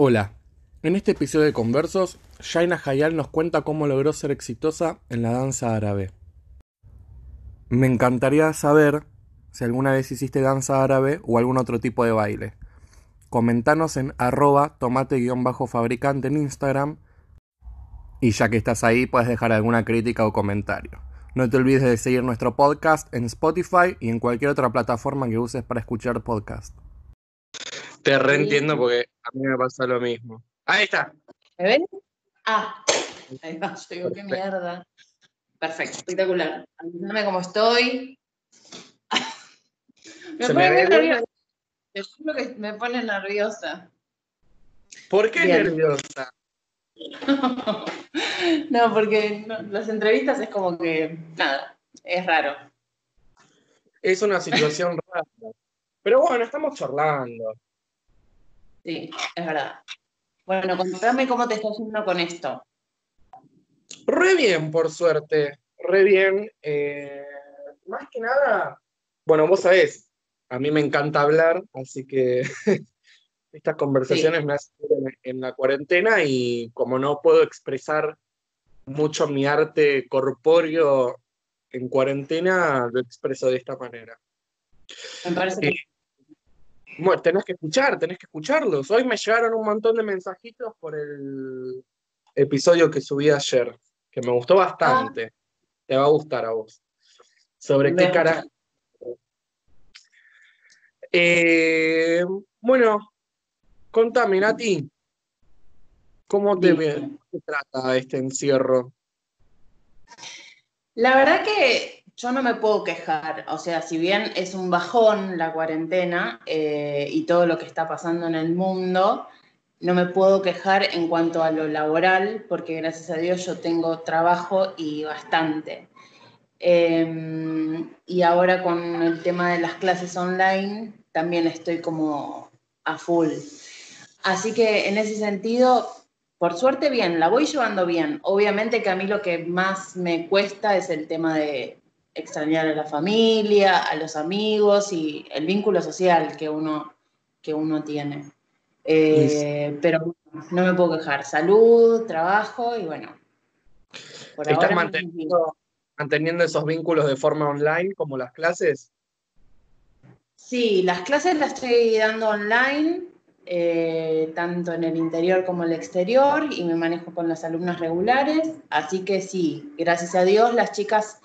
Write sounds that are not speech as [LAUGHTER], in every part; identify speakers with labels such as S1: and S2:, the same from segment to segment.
S1: Hola, en este episodio de Conversos, Shaina Hayal nos cuenta cómo logró ser exitosa en la danza árabe. Me encantaría saber si alguna vez hiciste danza árabe o algún otro tipo de baile. Comentanos en arroba tomate-fabricante en Instagram y ya que estás ahí puedes dejar alguna crítica o comentario. No te olvides de seguir nuestro podcast en Spotify y en cualquier otra plataforma que uses para escuchar podcast.
S2: Te reentiendo porque a mí me pasa lo mismo. Ahí está.
S3: ¿Me ven? Ah, ahí va, yo digo, qué mierda. Perfecto, espectacular. Avísame cómo estoy. me
S2: Se
S3: pone
S2: me
S3: muy nerviosa. Te juro que me pone nerviosa.
S2: ¿Por qué
S3: Bien.
S2: nerviosa? [LAUGHS]
S3: no, porque no, las entrevistas es como que, nada, es raro.
S2: Es una situación rara. Pero bueno, estamos charlando.
S3: Sí, es verdad. Bueno, contame cómo te estás yendo con esto.
S2: Re bien, por suerte. Re bien. Eh, más que nada, bueno, vos sabés, a mí me encanta hablar, así que [LAUGHS] estas conversaciones me hacen en, en la cuarentena y como no puedo expresar mucho mi arte corpóreo en cuarentena, lo expreso de esta manera.
S3: Me parece que
S2: Bueno, tenés que escuchar, tenés que escucharlos. Hoy me llegaron un montón de mensajitos por el episodio que subí ayer, que me gustó bastante. Te va a gustar a vos. Sobre qué cara. Eh, bueno, contame, Nati, ¿cómo te trata este encierro?
S3: La verdad que yo no me puedo quejar, o sea, si bien es un bajón la cuarentena eh, y todo lo que está pasando en el mundo, no me puedo quejar en cuanto a lo laboral, porque gracias a Dios yo tengo trabajo y bastante. Eh, y ahora con el tema de las clases online, también estoy como a full. Así que en ese sentido, por suerte bien, la voy llevando bien. Obviamente que a mí lo que más me cuesta es el tema de extrañar a la familia, a los amigos y el vínculo social que uno, que uno tiene. Eh, pero no me puedo quejar. Salud, trabajo y bueno. Por
S2: ¿Estás
S3: ahora,
S2: manteniendo, manteniendo esos vínculos de forma online como las clases?
S3: Sí, las clases las estoy dando online, eh, tanto en el interior como en el exterior, y me manejo con las alumnas regulares. Así que sí, gracias a Dios, las chicas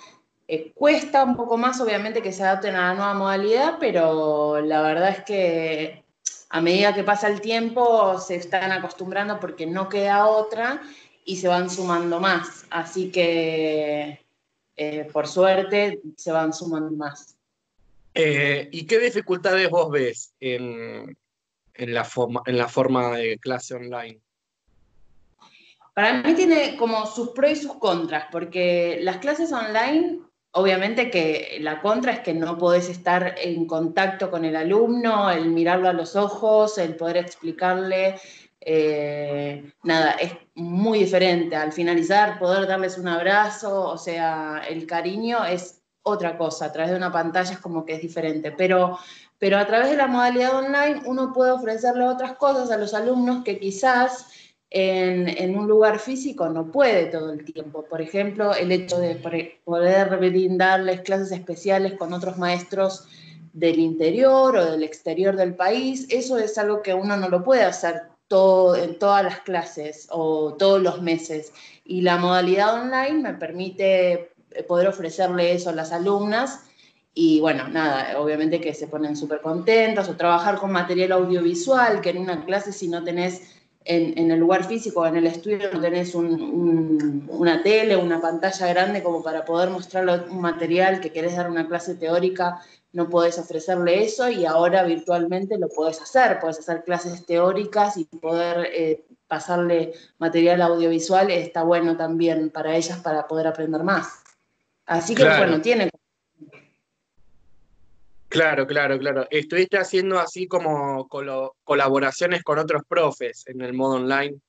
S3: eh, cuesta un poco más, obviamente, que se adapten a la nueva modalidad, pero la verdad es que a medida que pasa el tiempo se están acostumbrando porque no queda otra y se van sumando más. Así que, eh, por suerte, se van sumando más.
S2: Eh, ¿Y qué dificultades vos ves en, en la forma, en la forma de clase online?
S3: Para mí tiene como sus pros y sus contras, porque las clases online, obviamente que la contra es que no podés estar en contacto con el alumno, el mirarlo a los ojos, el poder explicarle, eh, nada, es muy diferente. Al finalizar, poder darles un abrazo, o sea, el cariño es otra cosa, a través de una pantalla es como que es diferente, pero, pero a través de la modalidad online uno puede ofrecerle otras cosas a los alumnos que quizás en, en, un lugar físico no puede todo el tiempo. Por ejemplo, el hecho de poder brindarles clases especiales con otros maestros del interior o del exterior del país, eso es algo que uno no lo puede hacer todo, en todas las clases o todos los meses. Y la modalidad online me permite poder ofrecerle eso a las alumnas y bueno, nada, obviamente que se ponen súper contentas o trabajar con material audiovisual, que en una clase si no tenés en, en el lugar físico, en el estudio, no tenés un, un, una tele, una pantalla grande como para poder mostrarle un material que querés dar una clase teórica, no podés ofrecerle eso y ahora virtualmente lo podés hacer, podés hacer clases teóricas y poder eh, pasarle material audiovisual, está bueno también para ellas para poder aprender más. Así que
S2: Claro.
S3: bueno, tiene.
S2: Claro, claro, claro. ¿Estuviste haciendo así como colaboraciones con otros profes en el modo online?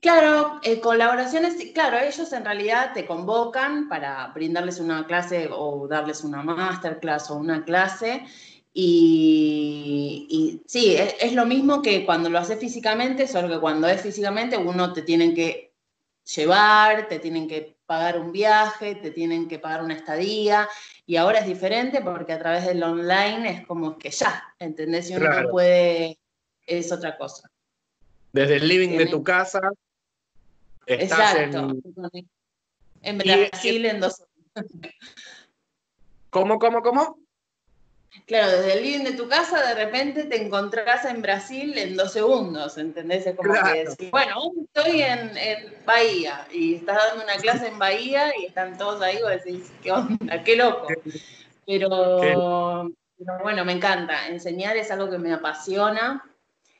S3: Claro, eh, colaboraciones, claro, ellos en realidad te convocan para brindarles una clase o darles una masterclass o una clase Y, sí, es, lo mismo que cuando lo haces físicamente, solo que cuando es físicamente uno te tienen que llevar, te tienen que pagar un viaje, te tienen que pagar una estadía, y ahora es diferente porque a través del online es como que ya, ¿entendés? Si uno no puede, es otra cosa.
S2: Desde el living de tu casa, estás Exacto.
S3: en... En Brasil en dos
S2: ¿Cómo, cómo, cómo?
S3: Claro, desde el living de tu casa de repente te encontrás en Brasil en dos segundos, ¿entendés? Es como que bueno, estoy en, Bahía y estás dando una clase en Bahía y están todos ahí, vos decís, ¿qué onda? ¡Qué loco! Pero, bueno, me encanta. Enseñar es algo que me apasiona.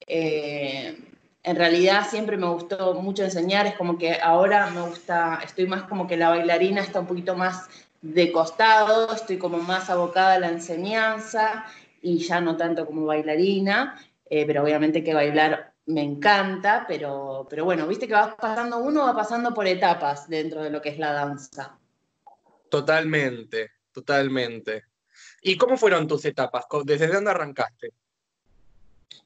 S3: Eh, en realidad siempre me gustó mucho enseñar, es como que ahora me gusta, estoy más como que la bailarina está un poquito más de costado, estoy como más abocada a la enseñanza y ya no tanto como bailarina, eh, pero obviamente que bailar me encanta, pero, pero bueno, viste que va pasando uno, va pasando por etapas dentro de lo que es la danza.
S2: Totalmente, totalmente. ¿Y cómo fueron tus etapas? ¿Desde dónde arrancaste?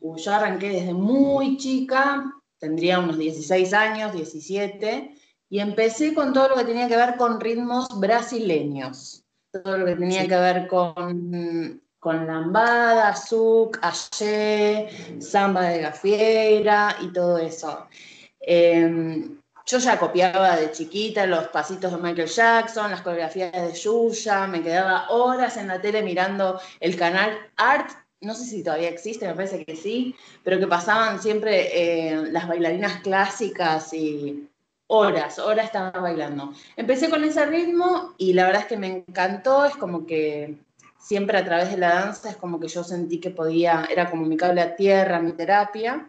S3: yo arranqué desde muy chica, tendría unos 16 años, 17, y empecé con todo lo que tenía que ver con ritmos brasileños, todo lo que tenía que ver con, con lambada, zouk, axé, samba de gafiera y todo eso. Em, yo ya copiaba de chiquita los pasitos de Michael Jackson, las coreografías de Yuya, me quedaba horas en la tele mirando el canal Art, no sé si todavía existe, me parece que sí, pero que pasaban siempre eh, las bailarinas clásicas y horas, horas estaba bailando. Empecé con ese ritmo y la verdad es que me encantó, es como que siempre a través de la danza es como que yo sentí que podía, era como mi cable a tierra, mi terapia.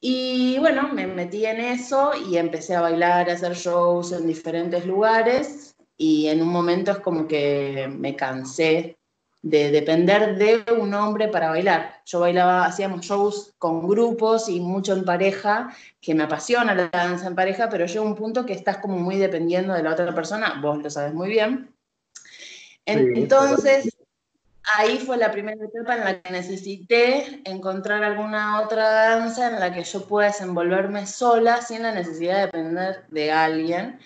S3: Y bueno, me metí en eso y empecé a bailar, a hacer shows en diferentes lugares y en un momento es como que me cansé de depender de un hombre para bailar. Yo bailaba, hacíamos shows con grupos y mucho en pareja, que me apasiona la danza en pareja, pero llega un punto que estás como muy dependiendo de la otra persona, vos lo sabes muy bien. Entonces, ahí fue la primera etapa en la que necesité encontrar alguna otra danza en la que yo pueda desenvolverme sola sin la necesidad de depender de alguien.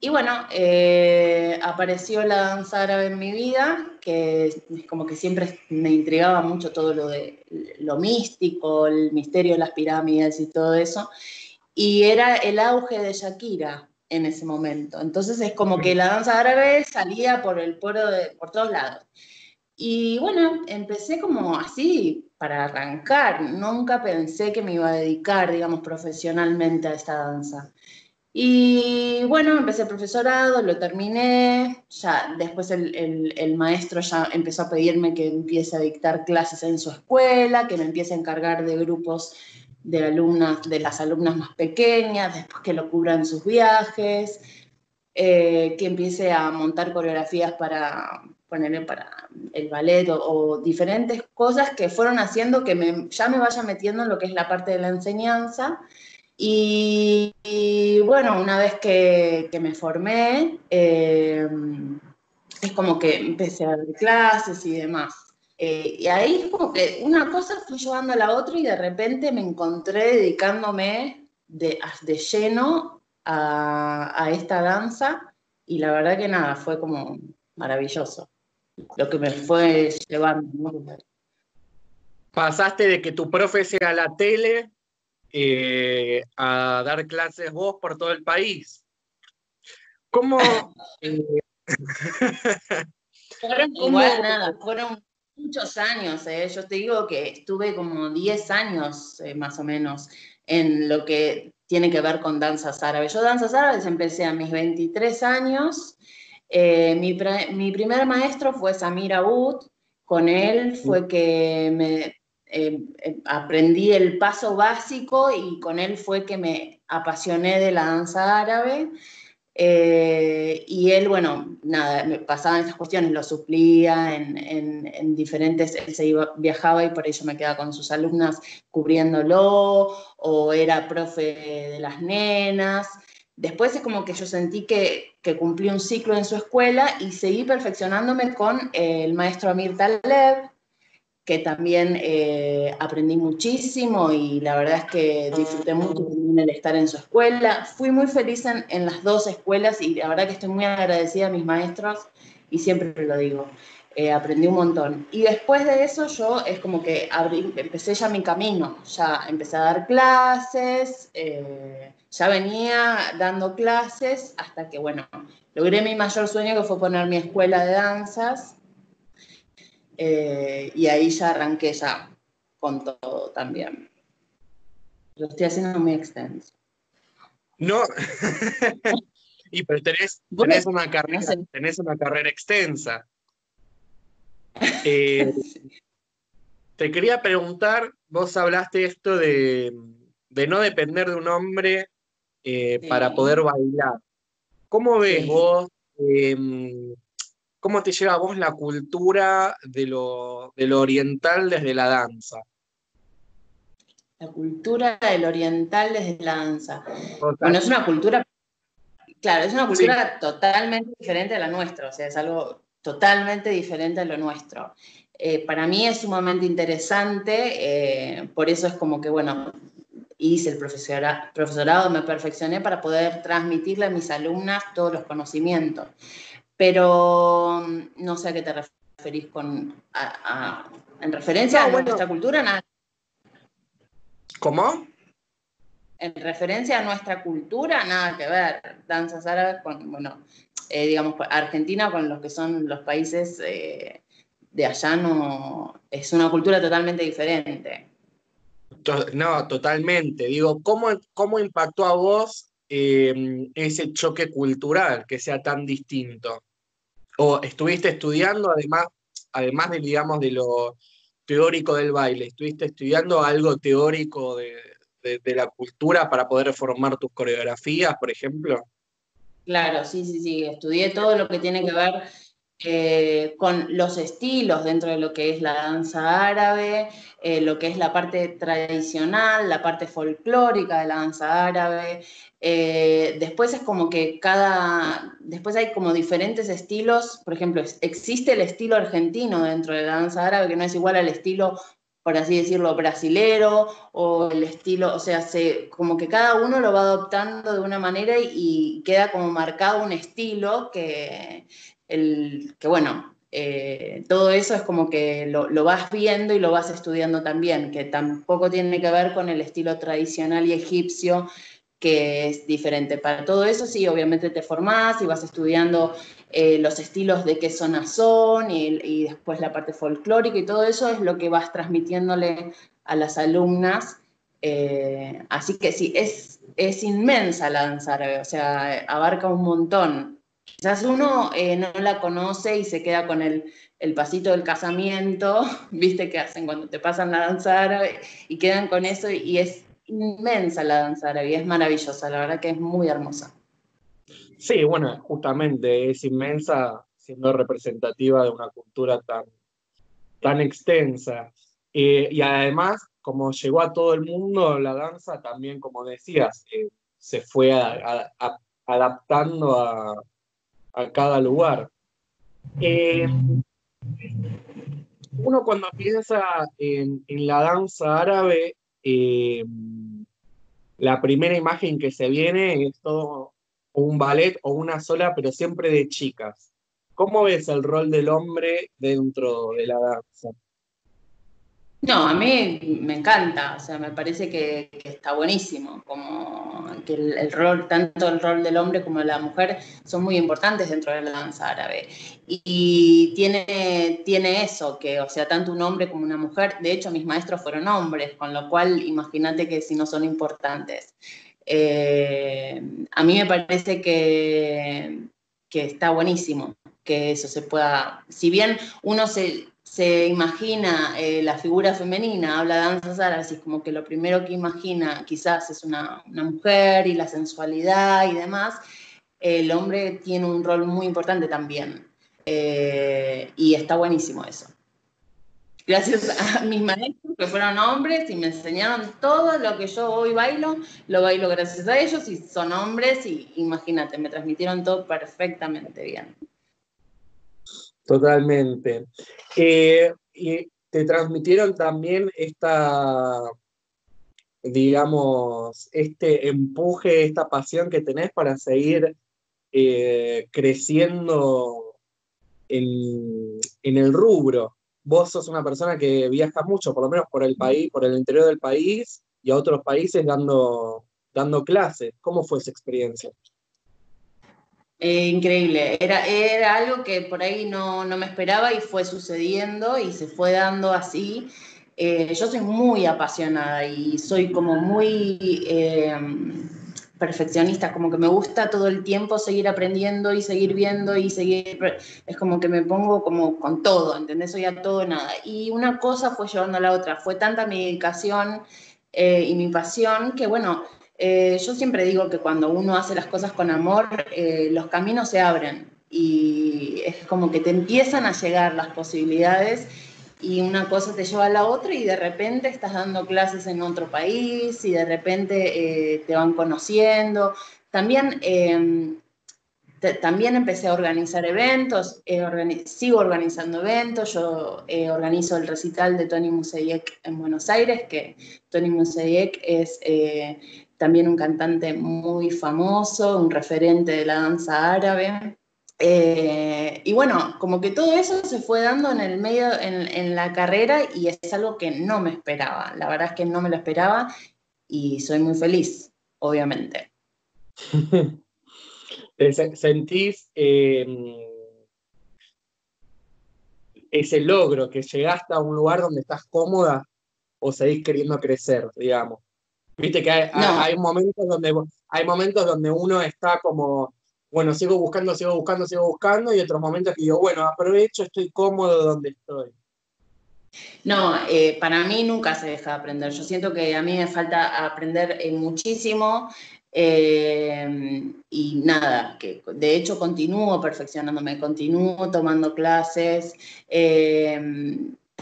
S3: Y bueno, eh, apareció la danza árabe en mi vida, que como que siempre me intrigaba mucho todo lo de lo místico, el misterio de las pirámides y todo eso. Y era el auge de Shakira en ese momento. Entonces es como que la danza árabe salía por el poro de, por todos lados. Y bueno, empecé como así para arrancar. Nunca pensé que me iba a dedicar, digamos, profesionalmente a esta danza. Y bueno, empecé el profesorado, lo terminé, ya después el, maestro ya empezó a pedirme que empiece a dictar clases en su escuela, que me empiece a encargar de grupos de alumnas, de las alumnas más pequeñas, después que lo cubran sus viajes, eh, que empiece a montar coreografías para ponerle para el ballet o, diferentes cosas que fueron haciendo que me, ya me vaya metiendo en lo que es la parte de la enseñanza y, bueno, una vez que, me formé, eh, es como que empecé a dar clases y demás. Eh, y ahí como que una cosa fue llevando a la otra y de repente me encontré dedicándome de, de lleno a, a, esta danza y la verdad que nada, fue como maravilloso lo que me fue llevando.
S2: Pasaste de que tu profe sea la tele eh, a dar clases vos por todo el país. ¿Cómo? [LAUGHS]
S3: Eh, [LAUGHS] fueron igual, nada, fueron muchos años, eh. yo te digo que estuve como 10 años más o menos en lo que tiene que ver con danzas árabes. Yo danzas árabes empecé a mis 23 años. mi, mi, primer maestro fue Samir Abud, con él fue que me eh, eh, aprendí el paso básico y con él fue que me apasioné de la danza árabe. Eh, y él, bueno, nada, me pasaban esas cuestiones, lo suplía en, diferentes, él se iba, viajaba y por ello me quedaba con sus alumnas cubriéndolo, o era profe de las nenas. Después es como que yo sentí que, que cumplí un ciclo en su escuela y seguí perfeccionándome con el maestro Amir Taleb, que también eh, aprendí muchísimo y la verdad es que disfruté mucho el estar en su escuela. Fui muy feliz en, las dos escuelas y la verdad que estoy muy agradecida a mis maestros y siempre lo digo. Eh, aprendí un montón. Y después de eso yo es como que empecé ya mi camino, ya empecé a dar clases, eh, ya venía dando clases hasta que, bueno, logré mi mayor sueño que fue poner mi escuela de danzas eh, y ahí ya arranqué ya con todo también. Lo estoy haciendo muy extenso.
S2: No, [LAUGHS] y pero tenés, una carrera, tenés una carrera extensa. [LAUGHS] Eh, te quería preguntar, vos hablaste esto de, no depender de un hombre eh, para poder bailar. ¿Cómo ves vos em, ¿Cómo te llega a vos la cultura de lo, oriental desde la danza?
S3: La cultura del oriental desde la danza. Bueno, es una cultura, claro, es una cultura totalmente diferente a la nuestra, o sea, es algo totalmente diferente a lo nuestro. Eh, para mí es sumamente interesante, eh, por eso es como que, bueno, hice el profesorado, me perfeccioné para poder transmitirle a mis alumnas todos los conocimientos. Pero mm, no sé a qué te referís con. en referencia a nuestra cultura, nada.
S2: ¿Cómo?
S3: En referencia a nuestra cultura, nada que ver. Danzas árabes con, bueno, eh, digamos, Argentina con los que son los países eh, de allá no. Es una cultura totalmente diferente.
S2: No, totalmente. Digo, ¿cómo, cómo impactó a vos eh, ese choque cultural que sea tan distinto? O estuviste estudiando, además, además de, digamos, de lo teórico del baile, estuviste estudiando algo teórico de, la cultura para poder formar tus coreografías, por ejemplo?
S3: Claro, sí, sí, sí, estudié todo lo que tiene que ver eh, con los estilos dentro de lo que es la danza árabe, eh, lo que es la parte tradicional, la parte folclórica de la danza árabe, eh, después es como que cada, después hay como diferentes estilos, por ejemplo, existe el estilo argentino dentro de la danza árabe que no es igual al estilo, por así decirlo, brasilero o el estilo, o sea, se, como que cada uno lo va adoptando de una manera y, queda como marcado un estilo que, el, que bueno, eh, todo eso es como que lo, lo, vas viendo y lo vas estudiando también, que tampoco tiene que ver con el estilo tradicional y egipcio que es diferente. Para todo eso, sí, obviamente te formás y vas estudiando eh, los estilos de qué zona son y, después la parte folclórica y todo eso es lo que vas transmitiéndole a las alumnas. Eh, así que sí, es, es inmensa la danza árabe, o sea, abarca un montón. Quizás uno eh, no la conoce y se queda con el, el pasito del casamiento, [LAUGHS] viste que hacen cuando te pasan la danza árabe y quedan con eso y es inmensa la danza árabe, es maravillosa, la verdad que es muy hermosa.
S2: Sí, bueno, justamente es inmensa siendo representativa de una cultura tan, tan extensa. Eh, y además, como llegó a todo el mundo, la danza también, como decías, eh, se fue adaptando a, cada lugar. Eh, uno cuando piensa en, en, la danza árabe, eh, la primera imagen que se viene es todo un ballet o una sola, pero siempre de chicas. ¿Cómo ves el rol del hombre dentro de la danza?
S3: No, a mí me encanta, o sea, me parece que, está buenísimo, como que el, rol, tanto el rol del hombre como de la mujer son muy importantes dentro de la danza árabe. Y, tiene, tiene eso, que, o sea, tanto un hombre como una mujer, de hecho mis maestros fueron hombres, con lo cual imagínate que si no son importantes. Eh, a mí me parece que, que está buenísimo que eso se pueda, si bien uno se, se imagina eh, la figura femenina, habla de danzas árabes, y como que lo primero que imagina quizás es una, mujer y la sensualidad y demás, el hombre tiene un rol muy importante también. Eh, y está buenísimo eso. Gracias a mis maestros que fueron hombres y me enseñaron todo lo que yo hoy bailo, lo bailo gracias a ellos y son hombres y imagínate, me transmitieron todo perfectamente bien.
S2: Totalmente. Eh, y te transmitieron también esta, digamos, este empuje, esta pasión que tenés para seguir eh, creciendo en, el rubro. Vos sos una persona que viaja mucho, por lo menos por el país, por el interior del país y a otros países dando, dando clases. ¿Cómo fue esa experiencia?
S3: Eh, increíble, era, era algo que por ahí no, me esperaba y fue sucediendo y se fue dando así. Eh, yo soy muy apasionada y soy como muy eh, perfeccionista, como que me gusta todo el tiempo seguir aprendiendo y seguir viendo y seguir, es como que me pongo como con todo, ¿entendés? Soy a todo nada. Y una cosa fue llevando a la otra, fue tanta mi dedicación y mi pasión que bueno, eh, yo siempre digo que cuando uno hace las cosas con amor, eh, los caminos se abren y es como que te empiezan a llegar las posibilidades y una cosa te lleva a la otra y de repente estás dando clases en otro país y de repente eh, te van conociendo. También, em, también empecé a organizar eventos, sigo organizando eventos, yo organizo el recital de Tony Museyek en Buenos Aires, que Tony Museyek es también un cantante muy famoso, un referente de la danza árabe. Eh, y bueno, como que todo eso se fue dando en el medio, en, la carrera y es algo que no me esperaba. La verdad es que no me lo esperaba y soy muy feliz, obviamente. [LAUGHS]
S2: ¿Sentís em, ese logro, que llegaste a un lugar donde estás cómoda o seguís queriendo crecer, digamos? Viste que hay, momentos donde hay momentos donde uno está como, bueno, sigo buscando, sigo buscando, sigo buscando, y otros momentos que digo, bueno, aprovecho, estoy cómodo donde estoy.
S3: No, eh, para mí nunca se deja de aprender. Yo siento que a mí me falta aprender eh, muchísimo eh, y nada, que de hecho continúo perfeccionándome, continúo tomando clases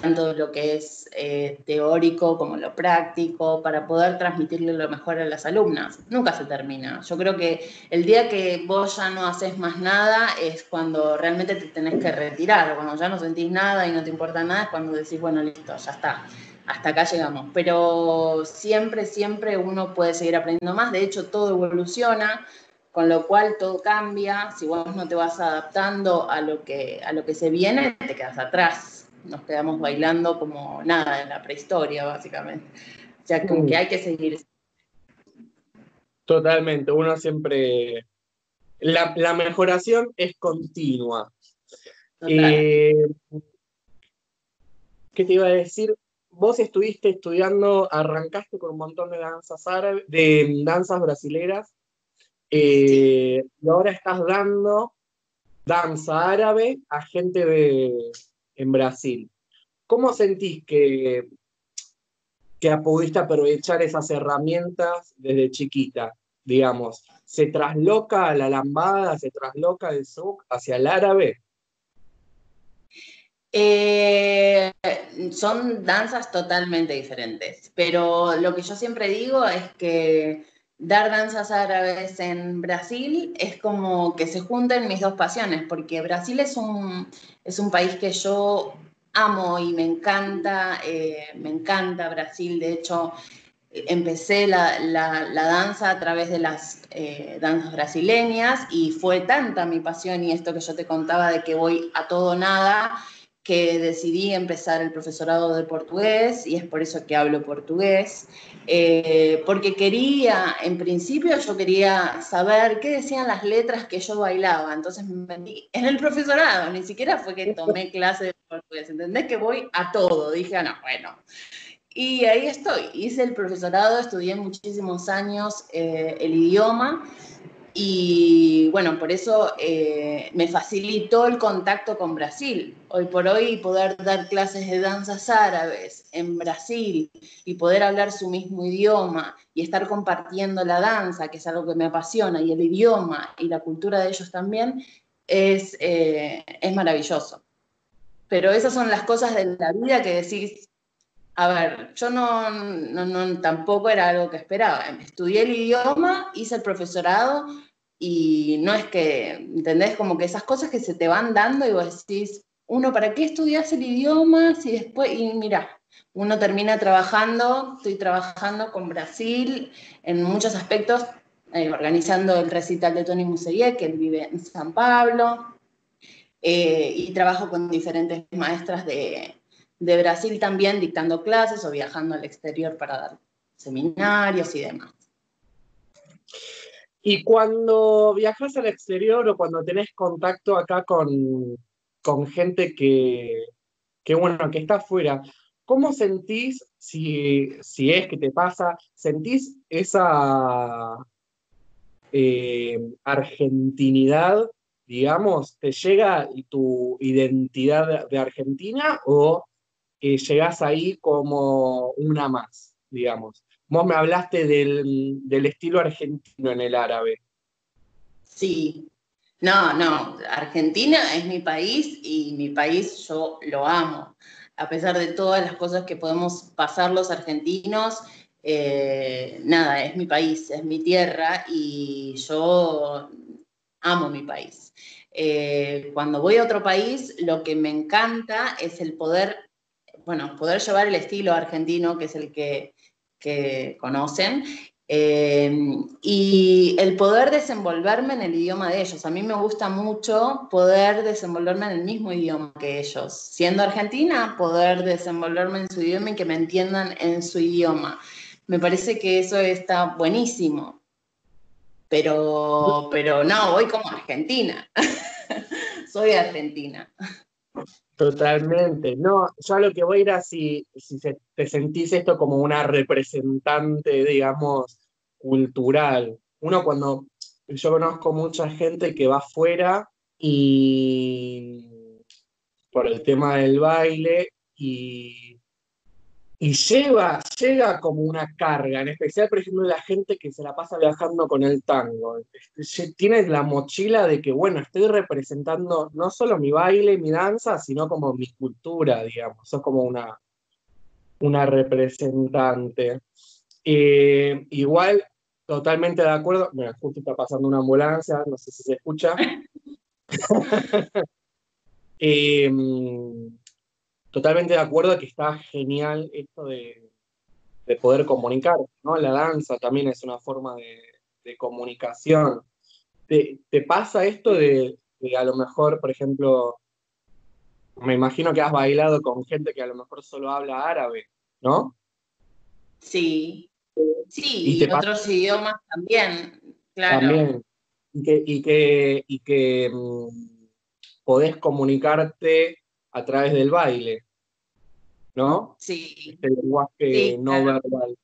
S3: tanto lo que es eh, teórico como lo práctico, para poder transmitirle lo mejor a las alumnas. Nunca se termina. Yo creo que el día que vos ya no haces más nada es cuando realmente te tenés que retirar, cuando ya no sentís nada y no te importa nada, es cuando decís, bueno, listo, ya está. Hasta acá llegamos. Pero siempre, siempre uno puede seguir aprendiendo más. De hecho, todo evoluciona con lo cual todo cambia, si vos no te vas adaptando a lo que, a lo que se viene, te quedas atrás nos quedamos bailando como nada en la prehistoria, básicamente. O sea, como que hay que seguir.
S2: Totalmente, uno siempre... La, la mejoración es continua. Eh, ¿Qué te iba a decir? Vos estuviste estudiando, arrancaste con un montón de danzas árabes, de danzas brasileras, eh, y ahora estás dando danza árabe a gente de, en Brasil. ¿Cómo sentís que, que pudiste aprovechar esas herramientas desde chiquita? Digamos, ¿se trasloca la lambada, se trasloca el zouk hacia el árabe?
S3: Eh, son danzas totalmente diferentes, pero lo que yo siempre digo es que dar danzas árabes en Brasil es como que se junten mis dos pasiones, porque Brasil es un, es un país que yo amo y me encanta, eh, me encanta Brasil, de hecho empecé la, danza a través de las eh, danzas brasileñas y fue tanta mi pasión y esto que yo te contaba de que voy a todo nada, que decidí empezar el profesorado de portugués y es por eso que hablo portugués, eh, porque quería, en principio yo quería saber qué decían las letras que yo bailaba, entonces me metí en el profesorado, ni siquiera fue que tomé [LAUGHS] clase de portugués, ¿entendés? Que voy a todo, dije, ah, no, bueno. Y ahí estoy, hice el profesorado, estudié muchísimos años eh, el idioma y bueno, por eso eh, me facilitó el contacto con Brasil. Hoy por hoy poder dar clases de danzas árabes en Brasil y poder hablar su mismo idioma y estar compartiendo la danza, que es algo que me apasiona, y el idioma y la cultura de ellos también, es, eh, es maravilloso. Pero esas son las cosas de la vida que decís, a ver, yo no, no, tampoco era algo que esperaba. Estudié el idioma, hice el profesorado y no es que, ¿entendés? Como que esas cosas que se te van dando y vos decís, uno, ¿para qué estudias el idioma? Si después, y mira, uno termina trabajando, estoy trabajando con Brasil en muchos aspectos, eh, organizando el recital de Tony Muselier, que él vive en San Pablo, eh, y trabajo con diferentes maestras de, de Brasil también dictando clases o viajando al exterior para dar seminarios y demás.
S2: Y cuando viajas al exterior o cuando tenés contacto acá con, con gente que, que, bueno, que está afuera, ¿cómo sentís, si, si es que te pasa, sentís esa eh, argentinidad, digamos, te llega tu identidad de Argentina o que llegás ahí como una más, digamos. Vos me hablaste del, estilo argentino en el árabe.
S3: Sí, no, no, Argentina es mi país y mi país yo lo amo. A pesar de todas las cosas que podemos pasar los argentinos, eh, nada, es mi país, es mi tierra y yo amo mi país. Eh, cuando voy a otro país, lo que me encanta es el poder bueno, poder llevar el estilo argentino, que es el que, conocen, eh, y el poder desenvolverme en el idioma de ellos. A mí me gusta mucho poder desenvolverme en el mismo idioma que ellos. Siendo argentina, poder desenvolverme en su idioma y que me entiendan en su idioma. Me parece que eso está buenísimo. Pero, pero no, voy como argentina. [LAUGHS] Soy argentina.
S2: Totalmente. No, yo a lo que voy era si, si te sentís esto como una representante, digamos, cultural. Uno cuando yo conozco mucha gente que va afuera y por el tema del baile y y lleva, llega como una carga, en especial, por ejemplo, la gente que se la pasa viajando con el tango. Este, tiene la mochila de que, bueno, estoy representando no solo mi baile, mi danza, sino como mi cultura, digamos. Sos como una, una representante. Eh, igual, totalmente de acuerdo. Mira, justo está pasando una ambulancia, no sé si se escucha. [LAUGHS] [LAUGHS] eh, totalmente de acuerdo que está genial esto de, poder comunicar, ¿no? La danza también es una forma de, comunicación. ¿Te, pasa esto de, a lo mejor, por ejemplo, me imagino que has bailado con gente que a lo mejor solo habla árabe, ¿no?
S3: Sí, sí, y, otros idiomas también, claro. También.
S2: Y que, y que, y que mm, podés comunicarte a través del baile. ¿No?
S3: Sí.
S2: El lenguaje no verbal.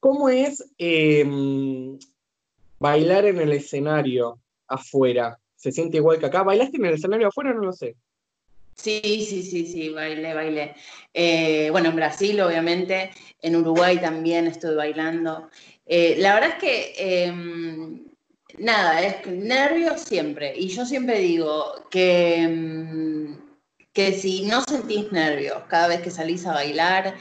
S2: ¿Cómo es em, bailar en el escenario afuera? ¿Se siente igual que acá? ¿Bailaste en el escenario afuera? No lo sé.
S3: Sí, sí, sí, sí, bailé, bailé. Eh, bueno, en Brasil, obviamente, en Uruguay también estuve bailando. Eh, la verdad es que, em, nada, es nervios siempre. Y yo siempre digo que em, que si no sentís nervios cada vez que salís a bailar,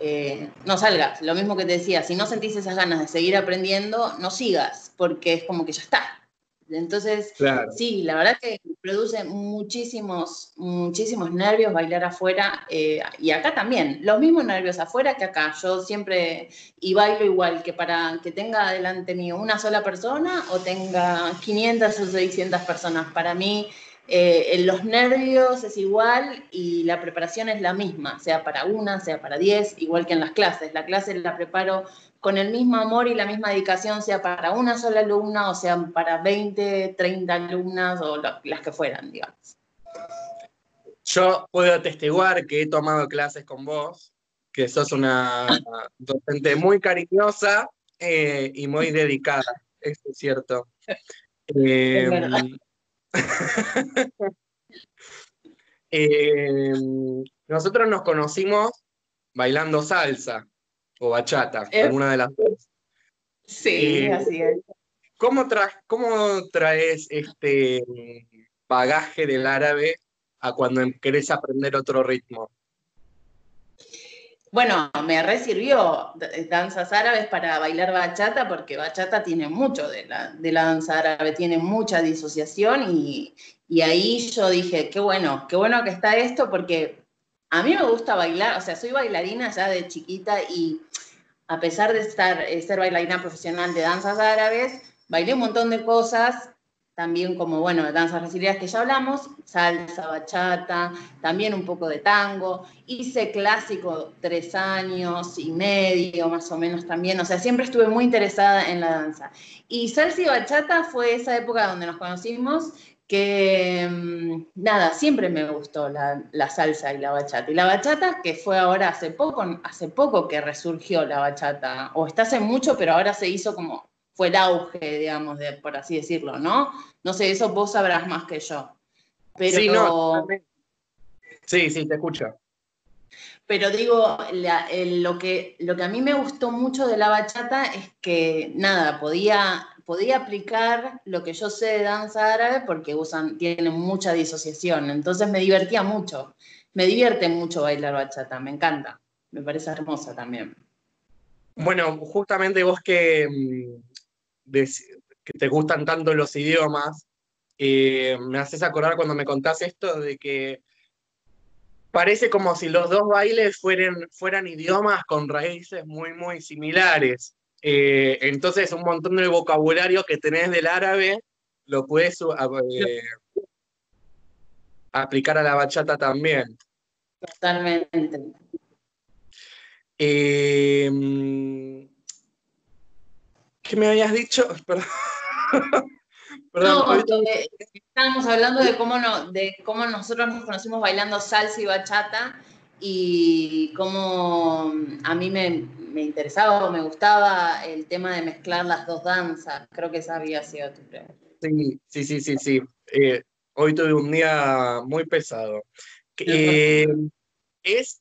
S3: eh, no salgas. Lo mismo que te decía, si no sentís esas ganas de seguir aprendiendo, no sigas, porque es como que ya está. Entonces, sí, la verdad que produce muchísimos, muchísimos nervios bailar afuera eh, y acá también. Los mismos nervios afuera que acá. Yo siempre, y bailo igual, que para que tenga delante mío una sola persona o tenga 500 o 600 personas. Para mí eh, los nervios es igual y la preparación es la misma, sea para una, sea para diez, igual que en las clases. La clase la preparo con el mismo amor y la misma dedicación, sea para una sola alumna o sea para 20, 30 alumnas o las que fueran, digamos.
S2: Yo puedo atestiguar que he tomado clases con vos, que sos una docente muy cariñosa eh, y muy dedicada, eso es cierto. Eh, [LAUGHS] Em, nosotros nos conocimos bailando salsa o bachata, eh, alguna de las dos.
S3: Sí, eh, así es.
S2: ¿cómo, ¿Cómo traes este bagaje del árabe a cuando querés aprender otro ritmo?
S3: Bueno, me resirvió danzas árabes para bailar bachata, porque bachata tiene mucho de la, de la danza árabe, tiene mucha disociación y, y ahí yo dije, qué bueno, qué bueno que está esto, porque a mí me gusta bailar, o sea, soy bailarina ya de chiquita y a pesar de estar, eh, ser bailarina profesional de danzas árabes, bailé un montón de cosas también como, bueno, danzas brasileñas que ya hablamos, salsa, bachata, también un poco de tango. Hice clásico tres años y medio, más o menos también. O sea, siempre estuve muy interesada en la danza. Y salsa y bachata fue esa época donde nos conocimos, que mm, nada, siempre me gustó la, la, salsa y la bachata. Y la bachata, que fue ahora hace poco, hace poco que resurgió la bachata, o está hace mucho, pero ahora se hizo como fue el auge, digamos, de, por así decirlo, ¿no? No sé, eso vos sabrás más que yo. Pero,
S2: sí, no, sí, sí, te escucho.
S3: Pero digo, lo, que, lo que a mí me gustó mucho de la bachata es que, nada, podía, podía aplicar lo que yo sé de danza árabe porque usan, tienen mucha disociación. Entonces me divertía mucho. Me divierte mucho bailar bachata, me encanta. Me parece hermosa también.
S2: Bueno, justamente vos que, que te gustan tanto los idiomas, eh, me haces acordar cuando me contás esto de que parece como si los dos bailes fueran, fueran idiomas con raíces muy, muy similares. Eh, entonces, un montón de vocabulario que tenés del árabe lo puedes eh, aplicar a la bachata también.
S3: Totalmente.
S2: ¿Qué me habías dicho? [LAUGHS]
S3: Perdón. no, estábamos hablando de cómo, no, de cómo nosotros nos conocimos bailando salsa y bachata y cómo a mí me, me interesaba o me gustaba el tema de mezclar las dos danzas. Creo que esa había sido tu pregunta.
S2: Sí, sí, sí, sí. sí. Eh, hoy tuve un día muy pesado. Eh, es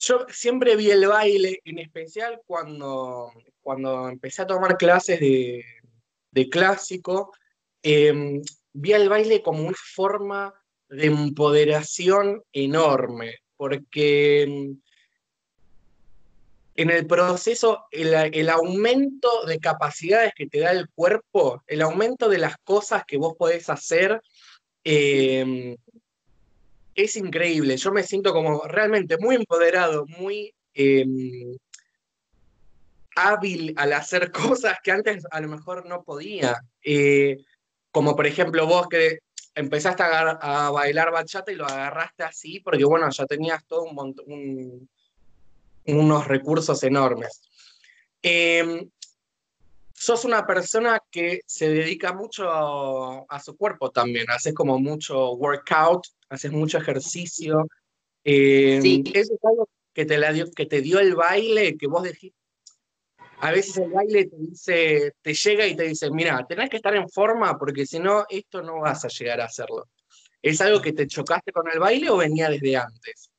S2: yo siempre vi el baile, en especial cuando, cuando empecé a tomar clases de, clásico, em, vi el baile como una forma de empoderación enorme, porque en el proceso, el, aumento de capacidades que te da el cuerpo, el aumento de las cosas que vos podés hacer, em, es increíble. Yo me siento como realmente muy empoderado, muy em, hábil al hacer [LAUGHS] cosas que antes a lo mejor no podía. Eh, como por ejemplo vos que empezaste a, bailar bachata y lo agarraste así, porque bueno, ya tenías todo un montón, unos recursos enormes. Em, sos una persona que se dedica mucho a, su cuerpo también, haces como mucho workout, haces mucho ejercicio. Eh, sí. Eso es algo que te, la dio, que te dio el baile, que vos dijiste. A veces el baile te llega y te dice, mira, tenés que estar en forma porque si no, esto no vas a llegar a hacerlo. ¿Es algo que te chocaste con el baile o venía desde antes?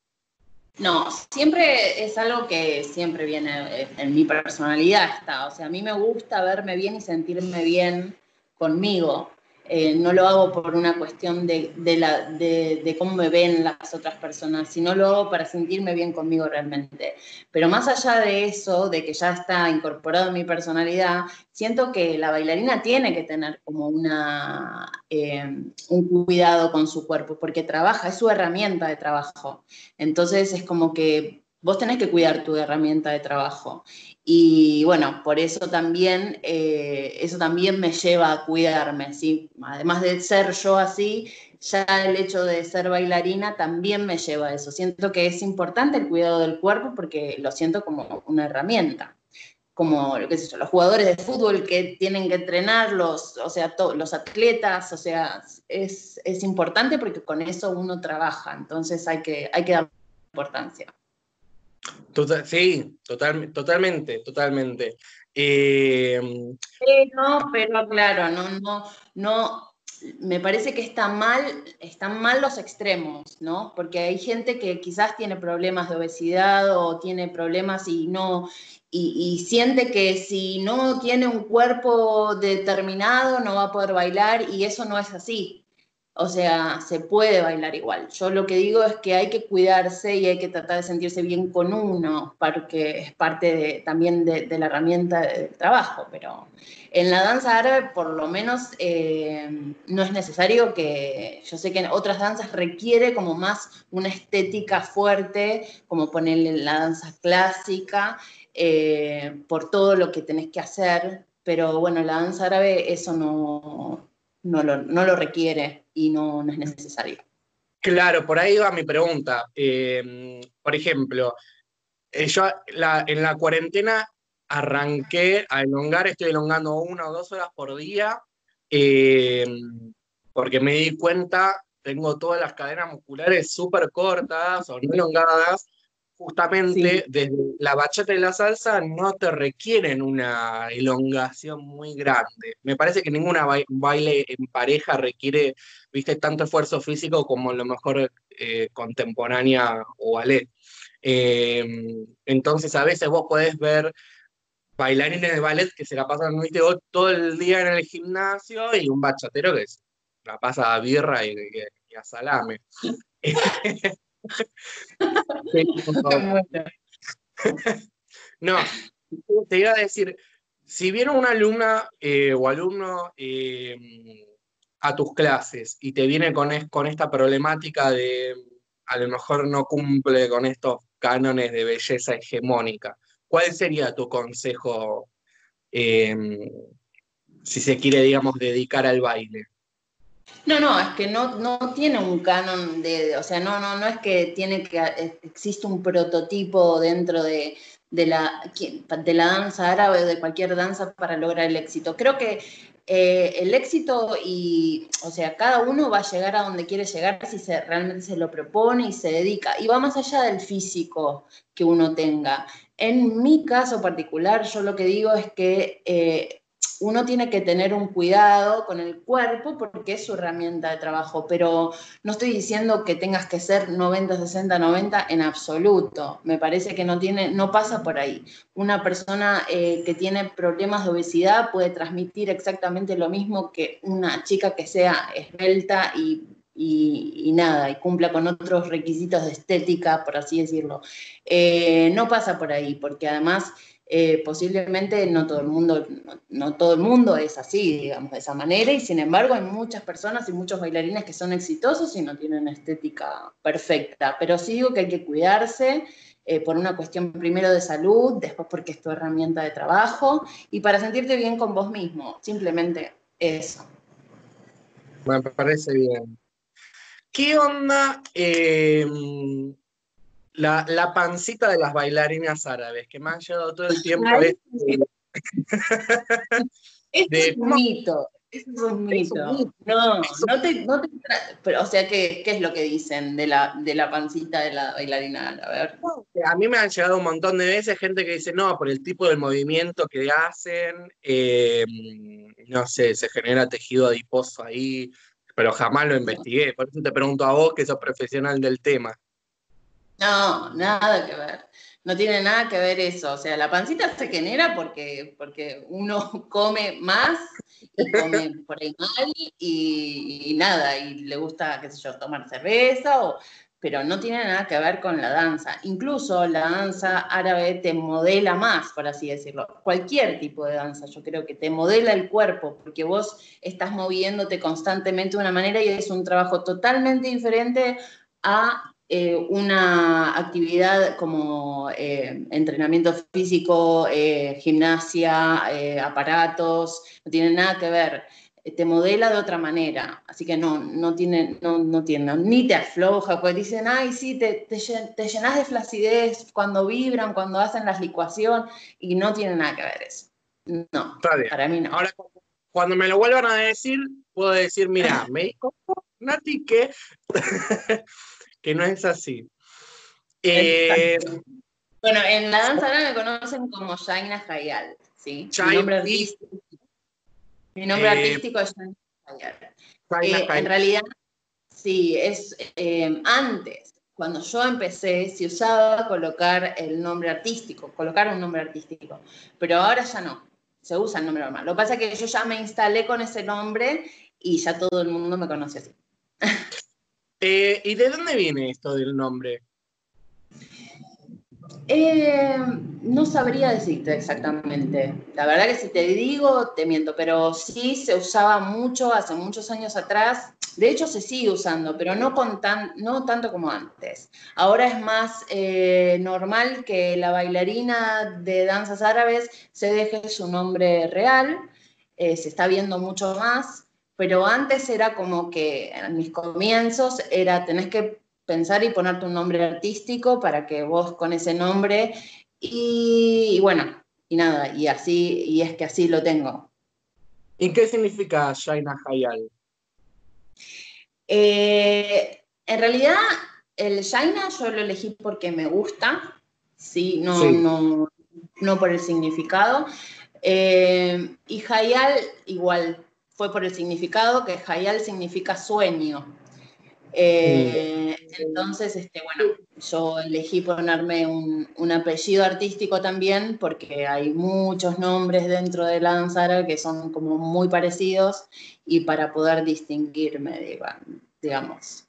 S3: No, siempre es algo que siempre viene en mi personalidad está. O sea, a mí me gusta verme bien y sentirme bien conmigo. Eh, no lo hago por una cuestión de, de, cómo me ven las otras personas, sino lo hago para sentirme bien conmigo realmente. Pero más allá de eso, de que ya está incorporado en mi personalidad, siento que la bailarina tiene que tener como una, eh, un cuidado con su cuerpo, porque trabaja, es su herramienta de trabajo. Entonces es como que vos tenés que cuidar tu herramienta de trabajo. Y bueno, por eso también, eh, eso también me lleva a cuidarme, ¿sí? Además de ser yo así, ya el hecho de ser bailarina también me lleva a eso. Siento que es importante el cuidado del cuerpo porque lo siento como una herramienta. Como, qué sé yo, los jugadores de fútbol que tienen que entrenar, los, o sea, los atletas, o sea, es, es importante porque con eso uno trabaja, entonces hay que, hay que dar importancia.
S2: Total, sí, total, totalmente, totalmente. Eh,
S3: no, pero claro, no, no, no, me parece que está mal, están mal los extremos, ¿no? Porque hay gente que quizás tiene problemas de obesidad o tiene problemas y no, y, siente que si no tiene un cuerpo determinado no va a poder bailar y eso no es así. O sea, se puede bailar igual. Yo lo que digo es que hay que cuidarse y hay que tratar de sentirse bien con uno, porque es parte también de, la herramienta de trabajo. Pero en la danza árabe, por lo menos, eh, no es necesario que. Yo sé que en otras danzas requiere como más una estética fuerte, como ponerle la danza clásica, eh, por todo lo que tenés que hacer. Pero bueno, la danza árabe, eso no, no lo, requiere y no, es necesario.
S2: Claro, por ahí va mi pregunta. Eh, por ejemplo, eh, yo en la cuarentena arranqué a elongar, estoy elongando una o dos horas por día, eh, porque me di cuenta, tengo todas las cadenas musculares súper cortas o no elongadas, justamente desde la bachata y la salsa no te requieren una elongación muy grande. Me parece que ninguna baile en pareja requiere, viste, tanto esfuerzo físico como lo mejor eh, contemporánea o ballet. Em, entonces a veces vos podés ver bailarines de ballet que se la pasan todo el día en el gimnasio y un bachatero que se la pasa a birra y, y a salame. [LAUGHS] no, te iba a decir, si viene una alumna eh, o alumno eh, a tus clases y te viene con, con esta problemática de a lo mejor no cumple con estos cánones de belleza hegemónica, ¿cuál sería tu consejo eh, si se quiere, digamos, dedicar al baile?
S3: No, no, es que no, no tiene un canon de, o sea, no, no, no es que tiene que, existe un prototipo dentro de, la, de la danza árabe o de cualquier danza para lograr el éxito. Creo que eh, el éxito y, o sea, cada uno va a llegar a donde quiere llegar si se, realmente se lo propone y se dedica. Y va más allá del físico que uno tenga. En mi caso particular, yo lo que digo es que eh, uno tiene que tener un cuidado con el cuerpo porque es su herramienta de trabajo, pero no estoy diciendo que tengas que ser 90, 60, 90 en absoluto. Me parece que no, tiene, no pasa por ahí. Una persona eh, que tiene problemas de obesidad puede transmitir exactamente lo mismo que una chica que sea esbelta y y, nada, y cumpla con otros requisitos de estética, por así decirlo. Eh, no pasa por ahí, porque además eh, posiblemente no todo, el mundo, no, todo el mundo es así, digamos, de esa manera, y sin embargo hay muchas personas y muchos bailarines que son exitosos y no tienen estética perfecta, pero sí digo que hay que cuidarse. Eh, por una cuestión primero de salud, después porque es tu herramienta de trabajo y para sentirte bien con vos mismo, simplemente eso.
S2: Me parece bien. ¿Qué onda eh, la, la, pancita de las bailarinas árabes, que me han llevado todo el tiempo. Ay,
S3: es un mito. Es un mito. No, no te, no te pero, o sea, ¿qué, ¿qué, es lo que dicen de la, de la pancita de la bailarina? A ver.
S2: A mí me han llegado un montón de veces gente que dice, no, por el tipo de movimiento que hacen, eh, no sé, se genera tejido adiposo ahí, pero jamás lo investigué. Por eso te pregunto a vos, que sos profesional del tema.
S3: No, nada que ver. No tiene nada que ver eso. O sea, la pancita se genera porque, porque uno [LAUGHS] come más y come por ahí mal y, nada, y le gusta, qué sé yo, tomar cerveza, o, pero no tiene nada que ver con la danza. Incluso la danza árabe te modela más, por así decirlo. Cualquier tipo de danza, yo creo que te modela el cuerpo, porque vos estás moviéndote constantemente de una manera y es un trabajo totalmente diferente a eh, una actividad como eh, entrenamiento físico, eh, gimnasia, aparatos, no tiene nada que ver. Te modela de otra manera, así que no, no tiene, no, no tiene, ni te afloja, pues dicen, ay, sí, te, te, llenas de flacidez cuando vibran, cuando hacen la licuación, y no tiene nada que ver eso. No, para mí no.
S2: Ahora, cuando me lo vuelvan a decir, puedo decir, mira, [LAUGHS] me dijo Nati que [LAUGHS] que no es así.
S3: Eh, bueno, en la danza ahora me conocen como Shaina Hayal, ¿sí? mi nombre artístico, mi nombre eh, artístico es. Eh, en realidad, sí, es antes, cuando yo empecé, se usaba colocar el nombre artístico, colocar un nombre artístico, pero ahora ya no, se usa el nombre normal. Lo que pasa es que yo ya me instalé con ese nombre y ya todo el mundo me conoce así. [LAUGHS]
S2: Eh, ¿Y de dónde viene esto del nombre?
S3: Eh, no sabría decirte exactamente. La verdad que si te digo, te miento, pero sí se usaba mucho hace muchos años atrás. De hecho, se sigue usando, pero no, con tan, no tanto como antes. Ahora es más eh, normal que la bailarina de danzas árabes se deje su nombre real. Eh, se está viendo mucho más, pero antes era como que en mis comienzos era tenés que pensar y ponerte un nombre artístico para que vos con ese nombre y, bueno, y nada, y así, y es que así lo tengo.
S2: ¿Y qué significa Shaina Hayal?
S3: Eh, en realidad, el Shaina yo lo elegí porque me gusta, sí, no, no, no por el significado. Eh, y Hayal igual fue por el significado, que Hayal significa sueño. Eh, entonces, este, bueno, yo elegí ponerme un, apellido artístico también porque hay muchos nombres dentro de la danza que son como muy parecidos y para poder distinguirme, digamos.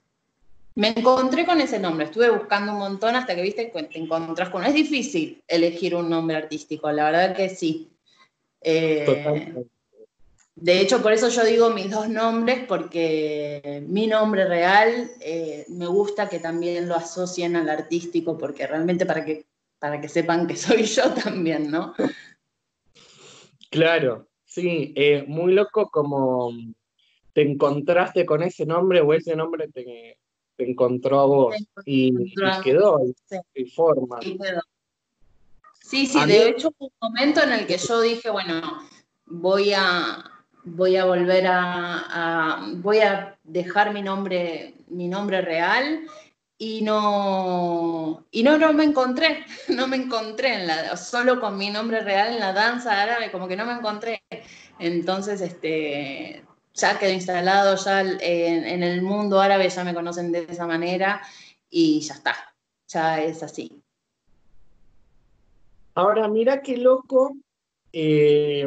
S3: Me encontré con ese nombre, estuve buscando un montón hasta que viste que te encontrás con... Es difícil elegir un nombre artístico, la verdad que sí. Eh, de hecho, por eso yo digo mis dos nombres, porque mi nombre real eh, me gusta que también lo asocien al artístico, porque realmente para que, para que sepan que soy [LAUGHS] yo también, ¿no?
S2: Claro, sí, eh, muy loco como te encontraste con ese nombre o ese nombre te, encontró a vos y, quedó y, forma.
S3: Sí, sí, de hecho hubo un momento en el que yo dije, bueno, voy a, voy a volver a, voy a dejar mi nombre, mi nombre real y no, y no, no me encontré, [LAUGHS] no me encontré en la, solo con mi nombre real en la danza árabe, como que no me encontré. Entonces, este, ya quedó instalado, ya en, el mundo árabe ya me conocen de esa manera y ya está, ya es así.
S2: Ahora, mira qué loco. Eh,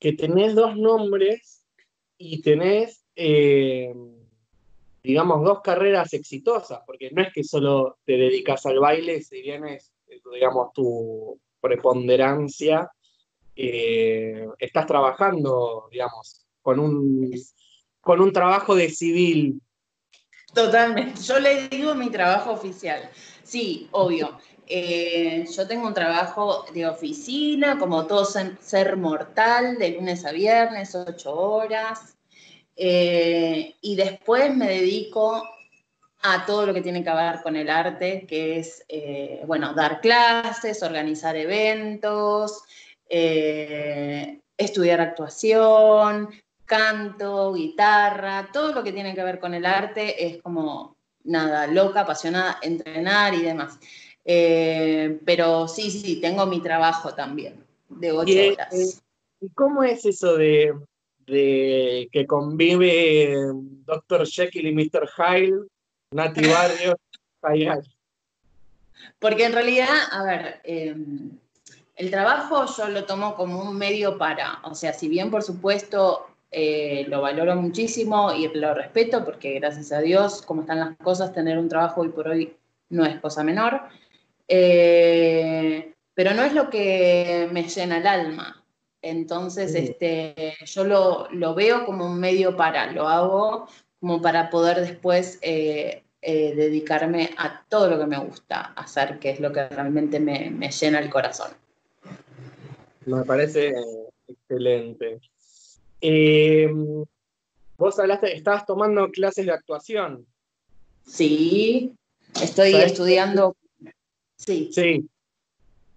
S2: que tenés dos nombres y tenés, eh, digamos, dos carreras exitosas, porque no es que solo te dedicas al baile, si bien es, digamos, tu preponderancia, eh, estás trabajando, digamos, con un, con un trabajo de civil.
S3: Totalmente, yo le digo mi trabajo oficial. Sí, obvio. Eh, yo tengo un trabajo de oficina, como todo ser, mortal, de lunes a viernes, ocho horas. Eh, y después me dedico a todo lo que tiene que ver con el arte, que es, eh, bueno, dar clases, organizar eventos, estudiar actuación, canto, guitarra, todo lo que tiene que ver con el arte es como, nada, loca, apasionada, entrenar y demás. Eh, pero sí, sí, tengo mi trabajo también, de ocho horas.
S2: Eh, ¿Y cómo es eso de, que convive Dr. Jekyll y Mr. Hyde, Nati Barrio, [LAUGHS]
S3: Porque en realidad, a ver, el trabajo yo lo tomo como un medio para, o sea, si bien por supuesto eh, lo valoro muchísimo y lo respeto, porque gracias a Dios, como están las cosas, tener un trabajo hoy por hoy no es cosa menor. Eh, pero no es lo que me llena el alma. Entonces, este, yo lo, veo como un medio para, lo hago como para poder después eh, eh, dedicarme a todo lo que me gusta hacer, que es lo que realmente me, llena el corazón.
S2: Me parece excelente. vos hablaste, estabas tomando clases de actuación.
S3: Sí, estoy estudiando Sí.
S2: Sí.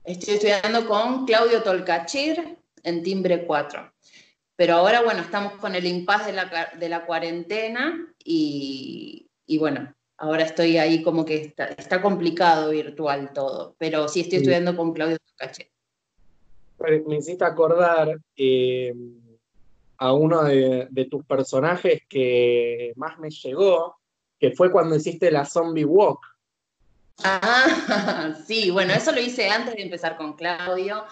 S3: Estoy estudiando con Claudio Tolcachir en timbre 4. Pero ahora, bueno, estamos con el impas de la, cuarentena y, bueno, ahora estoy ahí como que está, complicado virtual todo, pero sí estoy estudiando con Claudio Tolcachir.
S2: Me hiciste acordar eh, a uno de, de, tus personajes que más me llegó, que fue cuando hiciste la Zombie Walk.
S3: Ah, [LAUGHS] sí, bueno, eso lo hice antes de empezar con Claudio,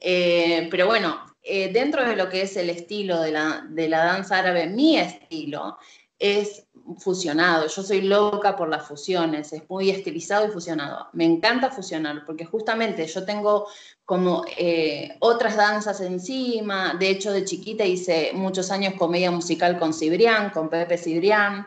S3: eh, pero bueno, eh, dentro de lo que es el estilo de la, danza árabe, mi estilo, es fusionado. Yo soy loca por las fusiones, es muy estilizado y fusionado. Me encanta fusionar porque justamente yo tengo como eh, otras danzas encima. De hecho, de chiquita hice muchos años comedia musical con Cibrián, con Pepe Cibrián.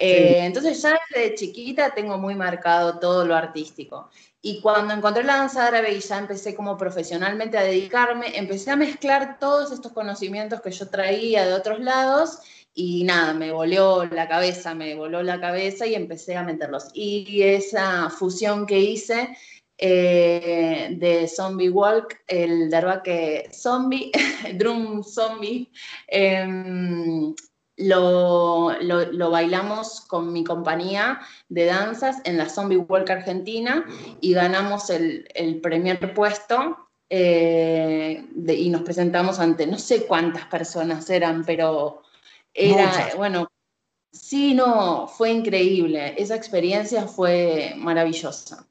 S3: Eh, entonces ya desde chiquita tengo muy marcado todo lo artístico. Y cuando encontré la danza árabe y ya empecé como profesionalmente a dedicarme, empecé a mezclar todos estos conocimientos que yo traía de otros lados y nada, me voló la cabeza, me voló la cabeza y empecé a meterlos. Y esa fusión que hice eh, de Zombie Walk, el que Zombie, [LAUGHS] Drum Zombie, em, lo, lo, bailamos con mi compañía de danzas en la Zombie Walk Argentina y ganamos el, el primer puesto eh, y nos presentamos ante no sé cuántas personas eran, pero era, bueno, sí, no, fue increíble. Esa experiencia fue maravillosa.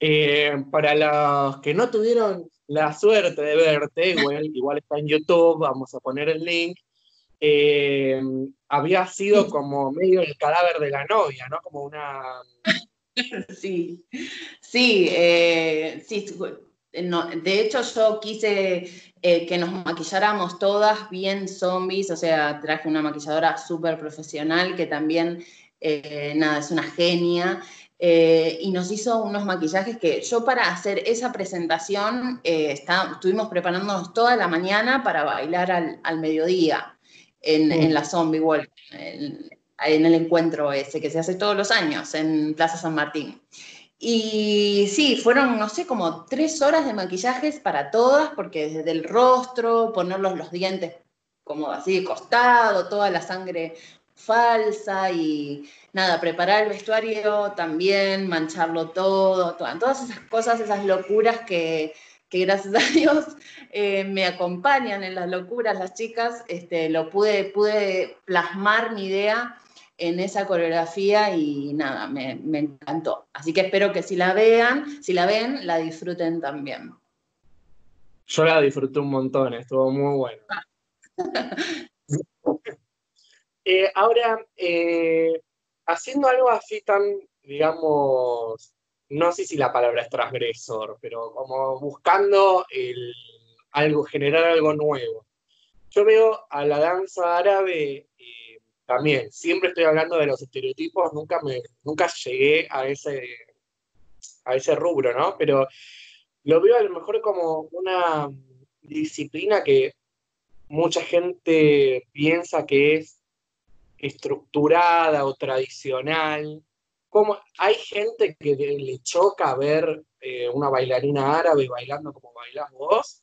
S2: Eh, para los que no tuvieron la suerte de verte, igual, igual está en YouTube, vamos a poner el link. Eh, había sido como medio el cadáver de la novia, ¿no? Como una. [LAUGHS]
S3: Sí, sí, eh, sí. de hecho, yo quise eh, que nos maquilláramos todas bien zombies, o sea, traje una maquilladora súper profesional que también, eh, nada, es una genia. Eh, y nos hizo unos maquillajes que yo para hacer esa presentación estuvimos preparándonos toda la mañana para bailar al, mediodía en, en, la Zombie Walk, en, en el encuentro ese que se hace todos los años en Plaza San Martín. Y sí, fueron, no sé, como tres horas de maquillajes para todas, porque desde el rostro, ponerlos los dientes como así de costado, toda la sangre falsa y nada, preparar el vestuario también, mancharlo todo, todas esas cosas, esas locuras que, gracias [LAUGHS] a Dios eh, me acompañan en las locuras las chicas, este, lo pude, pude plasmar mi idea en esa coreografía y nada, me, encantó. Así que espero que si la vean, si la ven, la disfruten también.
S2: Yo la disfruté un montón, estuvo muy bueno. [LAUGHS] Eh, ahora, eh, haciendo algo así tan, digamos, no sé si la palabra es transgresor, pero como buscando el, algo, generar algo nuevo. Yo veo a la danza árabe también, siempre estoy hablando de los estereotipos, nunca, me, nunca llegué a ese, a ese rubro, ¿no? Pero lo veo a lo mejor como una disciplina que mucha gente piensa que es estructurada o tradicional. Como hay gente que le choca ver eh, una bailarina árabe bailando como bailás vos,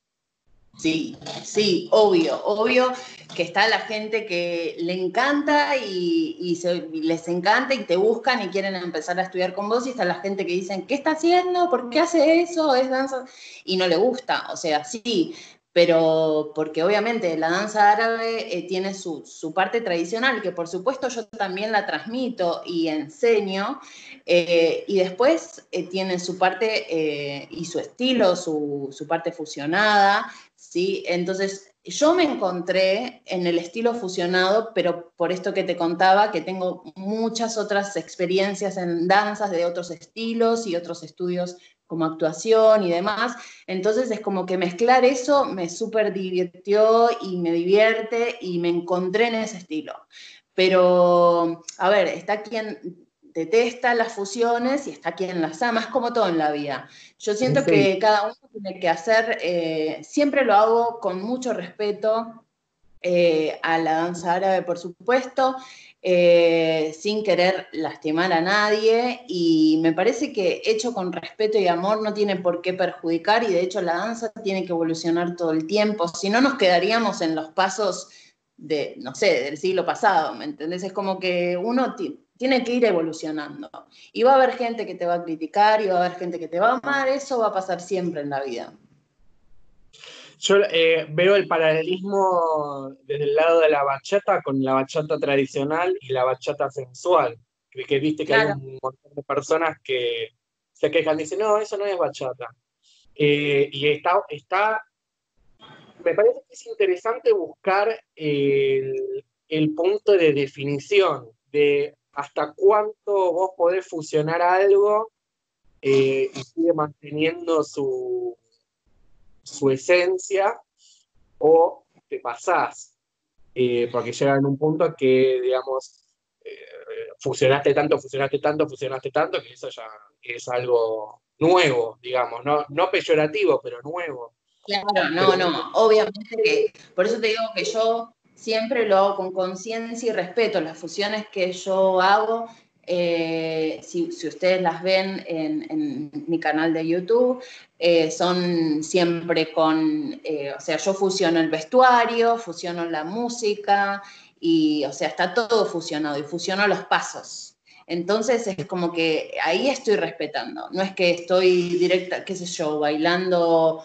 S3: Sí, sí, obvio, obvio que está la gente que le encanta y, les encanta y te buscan y quieren empezar a estudiar con vos y está la gente que dicen, ¿qué está haciendo? ¿Por qué hace eso? ¿Es danza? Y no le gusta, o sea, sí, pero porque obviamente la danza árabe eh, tiene su, parte tradicional, que por supuesto yo también la transmito y enseño, eh, y después eh, tiene su parte y su estilo, su, su parte fusionada, ¿sí? Entonces, yo me encontré en el estilo fusionado, pero por esto que te contaba, que tengo muchas otras experiencias en danzas de otros estilos y otros estudios como actuación y demás. Entonces es como que mezclar eso me súper divirtió y me divierte y me encontré en ese estilo. Pero, a ver, está quien detesta las fusiones y está quien las ama, es como todo en la vida. Yo siento que cada uno tiene que hacer, eh, siempre lo hago con mucho respeto eh, a la danza árabe, por supuesto, eh, sin querer lastimar a nadie y me parece que hecho con respeto y amor no tiene por qué perjudicar y de hecho la danza tiene que evolucionar todo el tiempo, si no nos quedaríamos en los pasos de, no sé, del siglo pasado, ¿me entendés? Es como que uno tiene que ir evolucionando. Y va a haber gente que te va a criticar y va a haber gente que te va a amar, eso va a pasar siempre en la vida.
S2: Yo eh, veo el paralelismo desde el lado de la bachata con la bachata tradicional y la bachata sensual. Que, viste que hay un montón de personas que se quejan, dicen, no, eso no es bachata. Eh, y está, está, me parece que es interesante buscar el, el punto de definición de hasta cuánto vos podés fusionar algo eh, y sigue manteniendo su, su esencia o te pasás, eh, porque llega en un punto que, digamos, eh, fusionaste tanto, fusionaste tanto, fusionaste tanto, que eso ya es algo nuevo, digamos, no, no peyorativo, pero nuevo.
S3: Claro, no, no, obviamente que, por eso te digo que yo siempre lo hago con conciencia y respeto. Las fusiones que yo hago, eh, si, ustedes las ven en, mi canal de YouTube, eh, son siempre con, eh, o sea, yo fusiono el vestuario, fusiono la música y, o sea, está todo fusionado y fusiono los pasos. Entonces es como que ahí estoy respetando, no es que estoy directa, qué sé yo, bailando,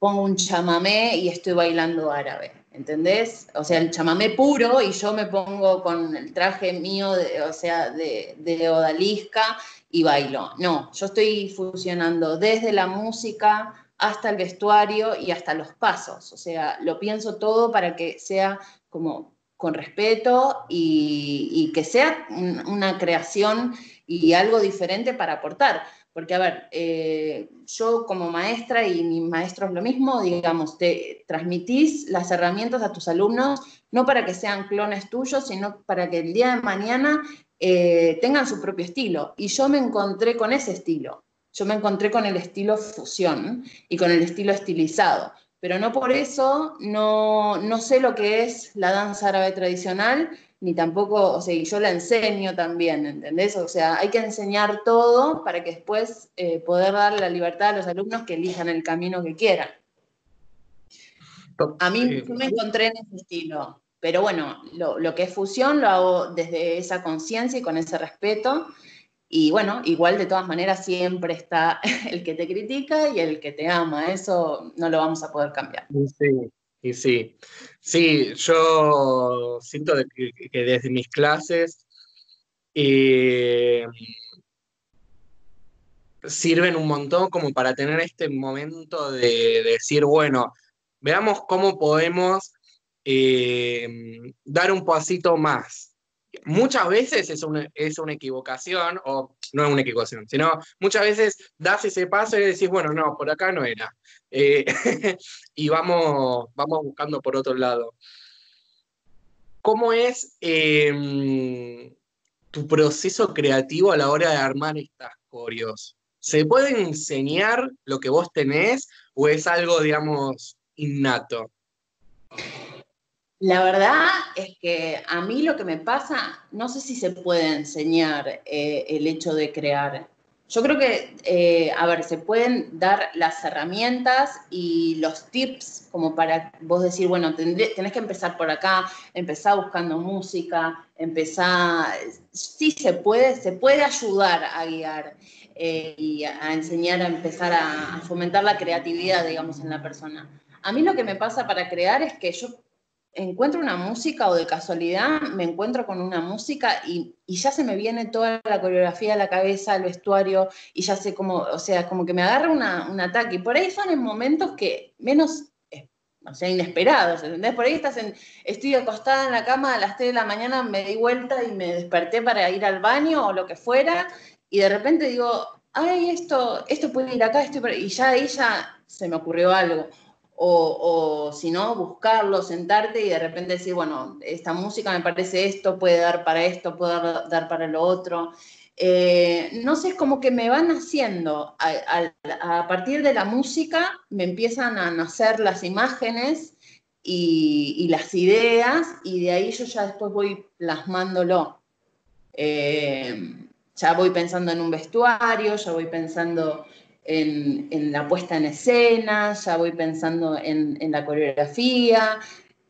S3: pongo un chamamé y estoy bailando árabe ¿entendés? O sea, el chamamé puro y yo me pongo con el traje mío, o sea, de, de odalisca y bailo. No, yo estoy fusionando desde la música hasta el vestuario y hasta los pasos. O sea, lo pienso todo para que sea como con respeto y, que sea una creación y algo diferente para aportar. Porque, a ver, eh, yo como maestra y mis maestros lo mismo, digamos, te transmitís las herramientas a tus alumnos, no para que sean clones tuyos, sino para que el día de mañana eh, tengan su propio estilo. Y yo me encontré con ese estilo. Yo me encontré con el estilo fusión y con el estilo estilizado. Pero no por eso no, no sé lo que es la danza árabe tradicional ni tampoco, o sea, y yo la enseño también, ¿entendés? O sea, hay que enseñar todo para que después eh, poder dar la libertad a los alumnos que elijan el camino que quieran. A mí me encontré en ese estilo, pero bueno, lo, que es fusión lo hago desde esa conciencia y con ese respeto. Y bueno, igual de todas maneras siempre está [LAUGHS] el que te critica y el que te ama, eso no lo vamos a poder cambiar.
S2: Sí, y sí, sí, yo siento que, desde mis clases eh, sirven un montón como para tener este momento de, decir, bueno, veamos cómo podemos eh, dar un pasito más muchas veces es una, es una equivocación, o no es una equivocación, sino muchas veces das ese paso y decís, bueno, no, por acá no era. Eh, [LAUGHS] y vamos, vamos buscando por otro lado. ¿Cómo es em, tu proceso creativo a la hora de armar estas coreos? ¿Se puede enseñar lo que vos tenés o es algo, digamos, innato?
S3: La verdad es que a mí lo que me pasa, no sé si se puede enseñar eh, el hecho de crear. Yo creo que, eh, a ver, se pueden dar las herramientas y los tips como para vos decir, bueno, tenés que empezar por acá, empezar buscando música, empezar, sí se puede, se puede ayudar a guiar eh, y a enseñar a empezar a fomentar la creatividad, digamos, en la persona. A mí lo que me pasa para crear es que yo encuentro una música o de casualidad me encuentro con una música y, ya se me viene toda la coreografía a la cabeza, el vestuario, y ya sé cómo, o sea, como que me agarra un ataque. Y por ahí son en momentos que menos, eh, o sea, inesperados, ¿entendés? Por ahí estás en, estoy acostada en la cama a las 3 de la mañana, me di vuelta y me desperté para ir al baño o lo que fuera, y de repente digo, ay, esto, esto puede ir acá, esto, y ya ahí ya se me ocurrió algo o, si no, buscarlo, sentarte y de repente decir, bueno, esta música me parece esto, puede dar para esto, puede dar, para lo otro. Eh, no sé, es como que me van haciendo, a, partir de la música me empiezan a nacer las imágenes y, las ideas y de ahí yo ya después voy plasmándolo. Eh, ya voy pensando en un vestuario, ya voy pensando en, la puesta en escena, ya voy pensando en, la coreografía,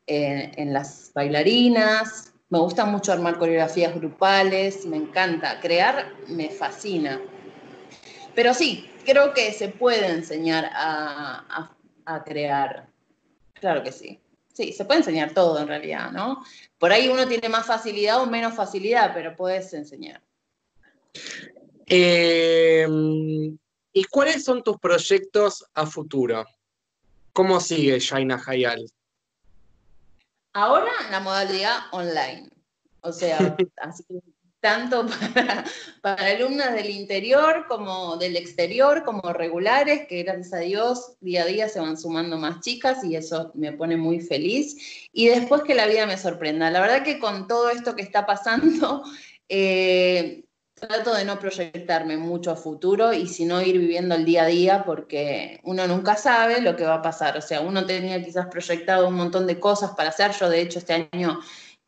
S3: en, las bailarinas. Me gusta mucho armar coreografías grupales, me encanta. Crear me fascina. Pero sí, creo que se puede enseñar a, a crear. Claro que sí. Sí, se puede enseñar todo en realidad, ¿no? Por ahí uno tiene más facilidad o menos facilidad, pero puedes enseñar.
S2: Eh, ¿Y cuáles son tus proyectos a futuro? ¿Cómo sigue Shaina Hayal?
S3: Ahora la modalidad online. O sea, [LAUGHS] así tanto para, para, alumnas del interior como del exterior, como regulares, que gracias a Dios día a día se van sumando más chicas y eso me pone muy feliz. Y después que la vida me sorprenda. La verdad que con todo esto que está pasando, [LAUGHS] eh, trato de no proyectarme mucho a futuro y sino ir viviendo el día a día porque uno nunca sabe lo que va a pasar. O sea, uno tenía quizás proyectado un montón de cosas para hacer. Yo de hecho este año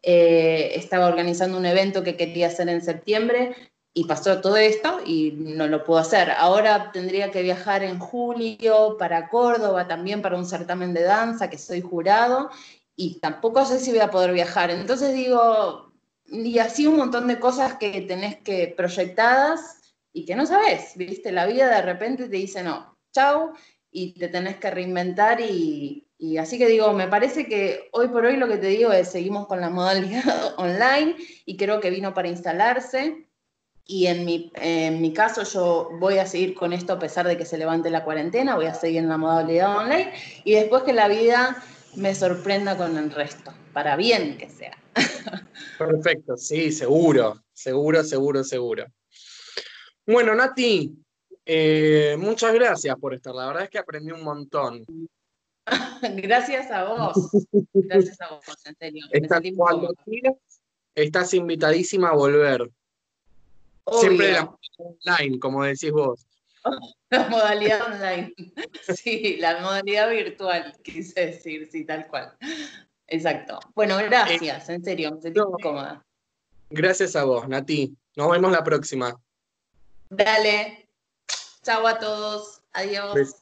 S3: eh, estaba organizando un evento que quería hacer en septiembre y pasó todo esto y no lo puedo hacer. Ahora tendría que viajar en julio para Córdoba, también para un certamen de danza, que soy jurado, y tampoco sé si voy a poder viajar. Entonces digo, y así un montón de cosas que tenés que proyectadas y que no sabes, ¿viste? La vida de repente te dice, no, chau, y te tenés que reinventar y, así que digo, me parece que hoy por hoy lo que te digo es, seguimos con la modalidad [LAUGHS] online y creo que vino para instalarse. Y en mi, en mi caso yo voy a seguir con esto a pesar de que se levante la cuarentena, voy a seguir en la modalidad online y después que la vida me sorprenda con el resto, para bien que sea. [LAUGHS]
S2: Perfecto, sí, seguro, seguro, seguro, seguro. Bueno, Nati, eh, muchas gracias por estar. La verdad es que aprendí un montón. [LAUGHS]
S3: Gracias a vos. [LAUGHS] Gracias a vos, en serio.
S2: cuando estás invitadísima a volver. Siempre la online, como decís vos. [LAUGHS]
S3: La modalidad online. Sí, la modalidad virtual, quise decir, sí, tal cual. Exacto. Bueno, gracias, en serio, me sentí muy cómoda.
S2: Gracias a vos, Nati. Nos vemos la próxima.
S3: Dale. Chao a todos. Adiós.